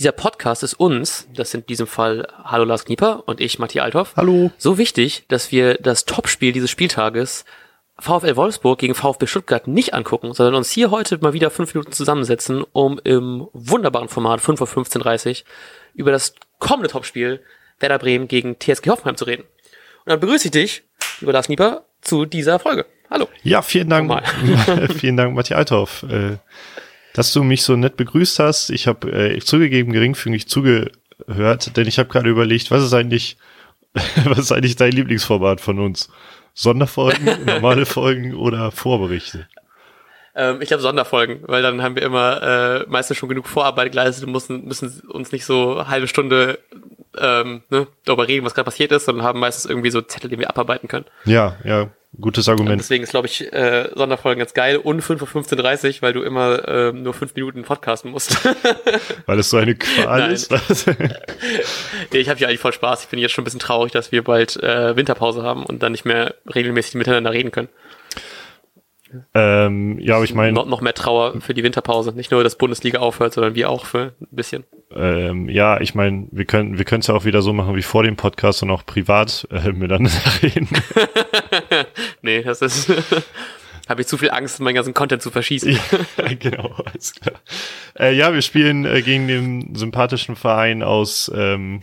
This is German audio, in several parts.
Dieser Podcast ist uns, das sind in diesem Fall Hallo Lars Knieper und ich, Matthias Althoff, Hallo. so wichtig, dass wir das Topspiel dieses Spieltages VfL Wolfsburg gegen VfB Stuttgart nicht angucken, sondern uns hier heute mal wieder fünf Minuten zusammensetzen, um im wunderbaren Format 5 auf 15.30 über das kommende Topspiel Werder Bremen gegen TSG Hoffenheim zu reden. Und dann begrüße ich dich, lieber Lars Nieper, zu dieser Folge. Hallo. Ja, vielen Dank. vielen Dank, Matthias Althoff, äh, dass du mich so nett begrüßt hast. Ich habe äh, zugegeben geringfügig zugehört, denn ich habe gerade überlegt, was ist eigentlich, was ist eigentlich dein Lieblingsformat von uns? Sonderfolgen, normale Folgen oder Vorberichte? Ähm, ich glaube Sonderfolgen, weil dann haben wir immer äh, meistens schon genug Vorarbeit geleistet und müssen, müssen uns nicht so eine halbe Stunde ähm, ne, darüber reden, was gerade passiert ist, sondern haben meistens irgendwie so Zettel, die wir abarbeiten können. Ja, ja, gutes Argument. Und deswegen ist, glaube ich, äh, Sonderfolgen ganz geil und 5 Uhr 15.30 weil du immer äh, nur fünf Minuten podcasten musst. weil es so eine Qual ist? nee, ich habe ja eigentlich voll Spaß. Ich bin jetzt schon ein bisschen traurig, dass wir bald äh, Winterpause haben und dann nicht mehr regelmäßig miteinander reden können. Ähm, ja, aber ich meine. No, noch mehr Trauer für die Winterpause. Nicht nur, dass Bundesliga aufhört, sondern wir auch für ein bisschen. Ähm, ja, ich meine, wir können wir können es ja auch wieder so machen wie vor dem Podcast und auch privat äh, miteinander reden. nee, das ist. habe ich zu viel Angst, meinen ganzen Content zu verschießen. ja, genau, alles klar. Äh, ja, wir spielen äh, gegen den sympathischen Verein aus. Ähm,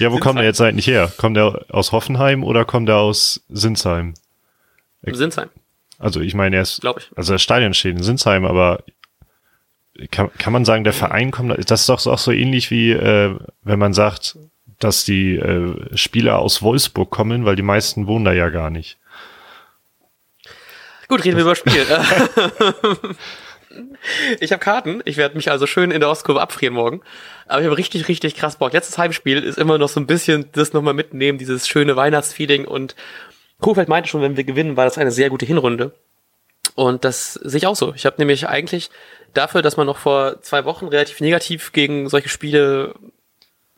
ja, wo kommt er jetzt eigentlich her? Kommt er aus Hoffenheim oder kommt er aus Sinsheim? Sinsheim. Also ich meine, er ist, ich. also das Stadion steht in Sinsheim, aber kann, kann man sagen, der Verein kommt, das ist doch auch so ähnlich wie, äh, wenn man sagt, dass die äh, Spieler aus Wolfsburg kommen, weil die meisten wohnen da ja gar nicht. Gut, reden wir über Spiel. ich habe Karten. Ich werde mich also schön in der Ostkurve abfrieren morgen. Aber ich habe richtig, richtig krass Bock. Letztes Heimspiel ist immer noch so ein bisschen das nochmal mitnehmen, dieses schöne Weihnachtsfeeling und Kofeld meinte schon, wenn wir gewinnen, war das eine sehr gute Hinrunde. Und das sehe ich auch so. Ich habe nämlich eigentlich dafür, dass man noch vor zwei Wochen relativ negativ gegen solche Spiele,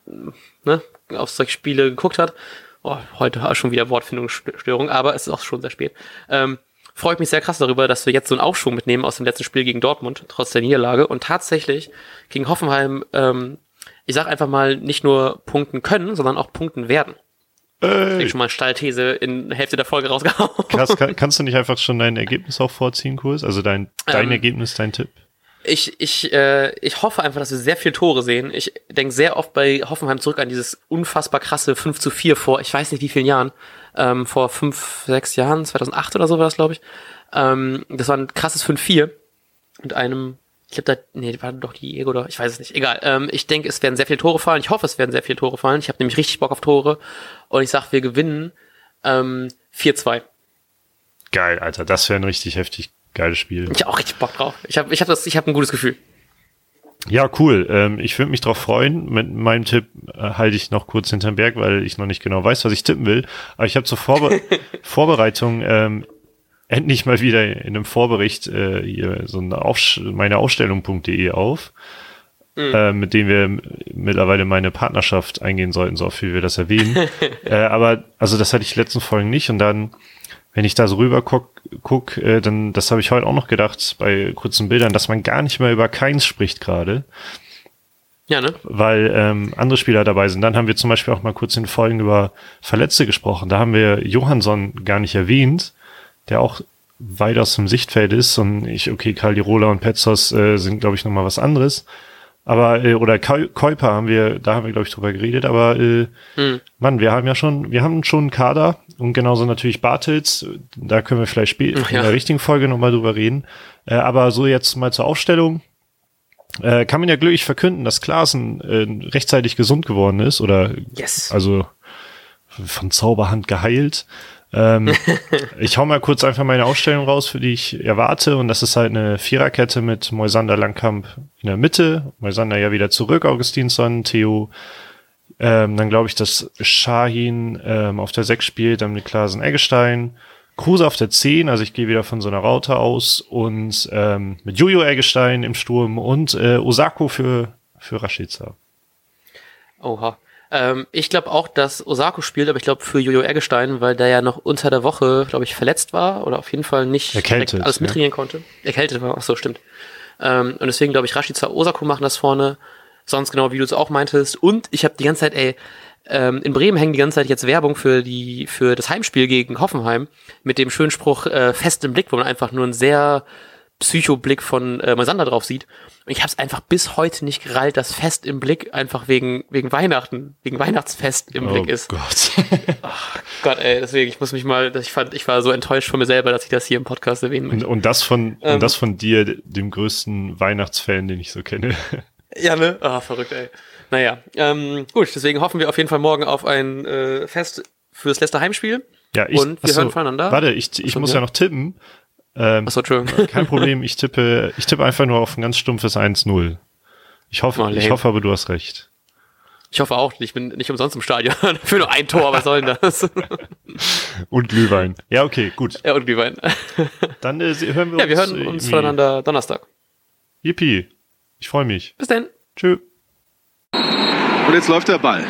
ne, auf solche Spiele geguckt hat. Oh, heute schon wieder Wortfindungsstörung, aber es ist auch schon sehr spät. Ähm, freut mich sehr krass darüber, dass wir jetzt so einen Aufschwung mitnehmen aus dem letzten Spiel gegen Dortmund, trotz der Niederlage. Und tatsächlich gegen Hoffenheim, ähm, ich sag einfach mal, nicht nur punkten können, sondern auch punkten werden. Ey. Ich schon mal Stallthese in Hälfte der Folge rausgehauen. Krass, kann, kannst du nicht einfach schon dein Ergebnis auch vorziehen, Kurs? Also dein, dein ähm, Ergebnis, dein Tipp? Ich, ich, äh, ich hoffe einfach, dass wir sehr viele Tore sehen. Ich denke sehr oft bei Hoffenheim zurück an dieses unfassbar krasse 5 zu 4 vor, ich weiß nicht wie vielen Jahren, ähm, vor fünf, sechs Jahren, 2008 oder so war das, glaube ich. Ähm, das war ein krasses 5-4 mit einem ich glaube, da, nee, war doch die Ego oder ich weiß es nicht. Egal. Ähm, ich denke, es werden sehr viele Tore fallen. Ich hoffe, es werden sehr viele Tore fallen. Ich habe nämlich richtig Bock auf Tore. Und ich sag, wir gewinnen ähm, 4-2. Geil, Alter. Das wäre ein richtig heftig geiles Spiel. Ich hab auch richtig Bock drauf. Ich habe ich hab das, ich habe ein gutes Gefühl. Ja, cool. Ähm, ich würde mich drauf freuen. Mit meinem Tipp äh, halte ich noch kurz hinterm Berg, weil ich noch nicht genau weiß, was ich tippen will. Aber ich habe zur Vorbe Vorbereitung ähm, endlich mal wieder in einem Vorbericht äh, hier so eine Aufsch meine Aufstellung.de auf, mhm. äh, mit dem wir mittlerweile meine Partnerschaft eingehen sollten, so oft wie wir das erwähnen. äh, aber also das hatte ich letzten Folgen nicht und dann, wenn ich da so rüber guck, guck äh, dann, das habe ich heute auch noch gedacht bei kurzen Bildern, dass man gar nicht mehr über Keins spricht gerade. Ja, ne? Weil ähm, andere Spieler dabei sind. Dann haben wir zum Beispiel auch mal kurz in Folgen über Verletzte gesprochen. Da haben wir Johansson gar nicht erwähnt der auch weit aus dem Sichtfeld ist und ich, okay, Caldirola und Petzos äh, sind, glaube ich, nochmal was anderes. Aber, äh, oder Käuper haben wir, da haben wir, glaube ich, drüber geredet, aber äh, hm. Mann, wir haben ja schon, wir haben schon einen Kader und genauso natürlich Bartels, da können wir vielleicht später ja. in der richtigen Folge nochmal drüber reden. Äh, aber so jetzt mal zur Aufstellung. Äh, kann man ja glücklich verkünden, dass Klaasen äh, rechtzeitig gesund geworden ist oder yes. also von Zauberhand geheilt. Ähm, ich hau mal kurz einfach meine Ausstellung raus, für die ich erwarte. Und das ist halt eine Viererkette mit Moisander Langkamp in der Mitte. Moisander ja wieder zurück, Augustinsson, Theo. Ähm, dann glaube ich, dass Shahin ähm, auf der 6 spielt, dann mit Klasen Eggestein. Kruse auf der 10, also ich gehe wieder von so einer Raute aus. Und ähm, mit Jojo Eggestein im Sturm und äh, Osako für, für Rashica. Oha. Ähm, ich glaube auch, dass Osako spielt, aber ich glaube für Jojo Eggestein, weil der ja noch unter der Woche, glaube ich, verletzt war oder auf jeden Fall nicht Erkältet, alles mittrainieren ja. konnte. Erkältet war, ach so, stimmt. Ähm, und deswegen glaube ich, Rashica Osako machen das vorne. sonst genau wie du es auch meintest. Und ich habe die ganze Zeit, ey, ähm, in Bremen hängen die ganze Zeit jetzt Werbung für die für das Heimspiel gegen Hoffenheim mit dem schönen Spruch äh, fest im Blick, wo man einfach nur einen sehr Psychoblick von äh, Moisander drauf sieht. Und ich habe es einfach bis heute nicht gerallt, dass Fest im Blick einfach wegen wegen Weihnachten, wegen Weihnachtsfest im oh Blick ist. Gott. Ach Gott, ey, deswegen ich muss mich mal, ich fand, ich war so enttäuscht von mir selber, dass ich das hier im Podcast erwähnen Und, möchte. und das von Ähm. und das von dir, dem größten Weihnachtsfan, den ich so kenne. Ja, ne? Ah, verrückt, ey. Naja, ähm, gut, deswegen hoffen wir auf jeden Fall morgen auf ein äh, Fest fürs letzte Heimspiel. Ja, ich, Und wir achso, hören voneinander. Warte, ich, ich Achso, muss ja. ja noch tippen. Ähm, Achso, Entschuldigung. kein Problem, ich tippe, ich tippe einfach nur auf ein ganz stumpfes 1-0. Ich hoffe, Oh, ich hoffe aber, du hast recht. Ich hoffe auch, ich bin nicht umsonst im Stadion. Für nur ein Tor, was soll denn das? Und Glühwein. Ja, okay, gut. ja, und Glühwein. Dann äh, hören wir Ja, wir uns. hören äh, uns voneinander Donnerstag. Yippie. Ich freue mich. Bis dann. Tschö. Und jetzt läuft der Ball.